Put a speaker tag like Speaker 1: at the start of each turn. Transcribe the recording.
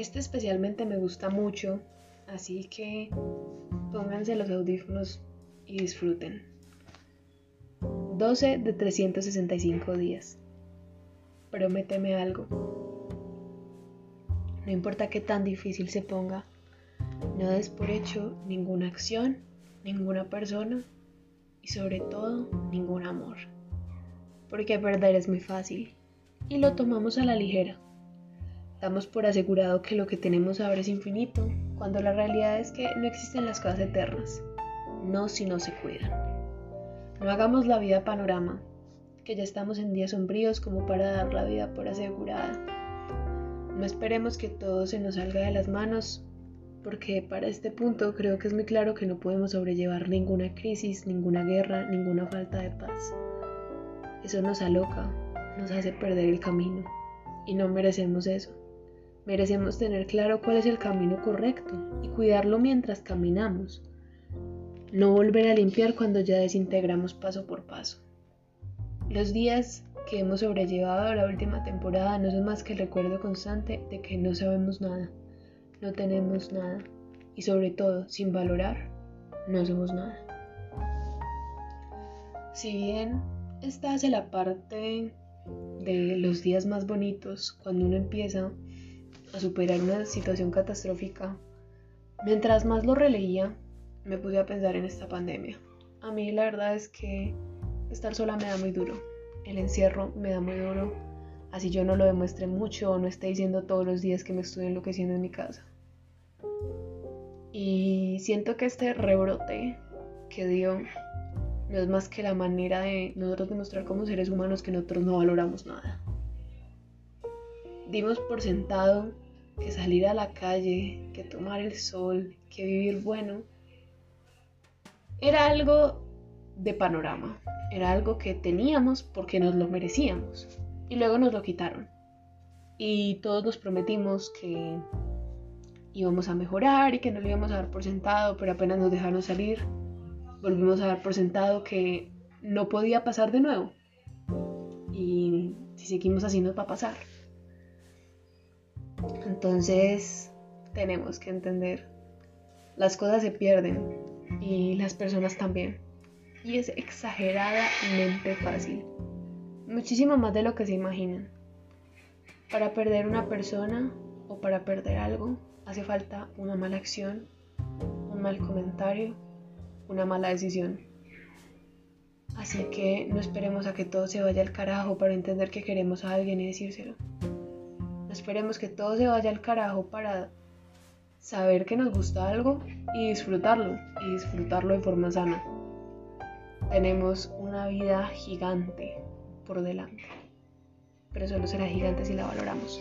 Speaker 1: Este especialmente me gusta mucho, así que pónganse los audífonos y disfruten. 12 de 365 días. Prométeme algo. No importa qué tan difícil se ponga, no des por hecho ninguna acción, ninguna persona y sobre todo ningún amor. Porque perder es muy fácil y lo tomamos a la ligera. Damos por asegurado que lo que tenemos ahora es infinito, cuando la realidad es que no existen las cosas eternas, no si no se cuidan. No hagamos la vida panorama, que ya estamos en días sombríos como para dar la vida por asegurada. No esperemos que todo se nos salga de las manos porque para este punto creo que es muy claro que no podemos sobrellevar ninguna crisis, ninguna guerra, ninguna falta de paz. Eso nos aloca, nos hace perder el camino y no merecemos eso. Merecemos tener claro cuál es el camino correcto y cuidarlo mientras caminamos. No volver a limpiar cuando ya desintegramos paso por paso. Los días que hemos sobrellevado la última temporada no son más que el recuerdo constante de que no sabemos nada no tenemos nada y sobre todo sin valorar, no somos nada. Si bien esta hace la parte de los días más bonitos cuando uno empieza a superar una situación catastrófica, mientras más lo releía, me puse a pensar en esta pandemia. A mí la verdad es que estar sola me da muy duro, el encierro me da muy duro, así yo no lo demuestre mucho o no esté diciendo todos los días que me estoy enloqueciendo en mi casa. Y siento que este rebrote que dio no es más que la manera de nosotros demostrar como seres humanos que nosotros no valoramos nada. Dimos por sentado que salir a la calle, que tomar el sol, que vivir bueno, era algo de panorama, era algo que teníamos porque nos lo merecíamos y luego nos lo quitaron. Y todos nos prometimos que íbamos a mejorar y que no lo íbamos a dar por sentado, pero apenas nos dejaron salir, volvimos a dar por sentado que no podía pasar de nuevo. Y si seguimos así nos va a pasar. Entonces tenemos que entender, las cosas se pierden y las personas también. Y es exageradamente fácil. Muchísimo más de lo que se imaginan. Para perder una persona o para perder algo, hace falta una mala acción, un mal comentario, una mala decisión. Así que no esperemos a que todo se vaya al carajo para entender que queremos a alguien y decírselo. Esperemos que todo se vaya al carajo para saber que nos gusta algo y disfrutarlo, y disfrutarlo de forma sana. Tenemos una vida gigante por delante, pero solo será gigante si la valoramos.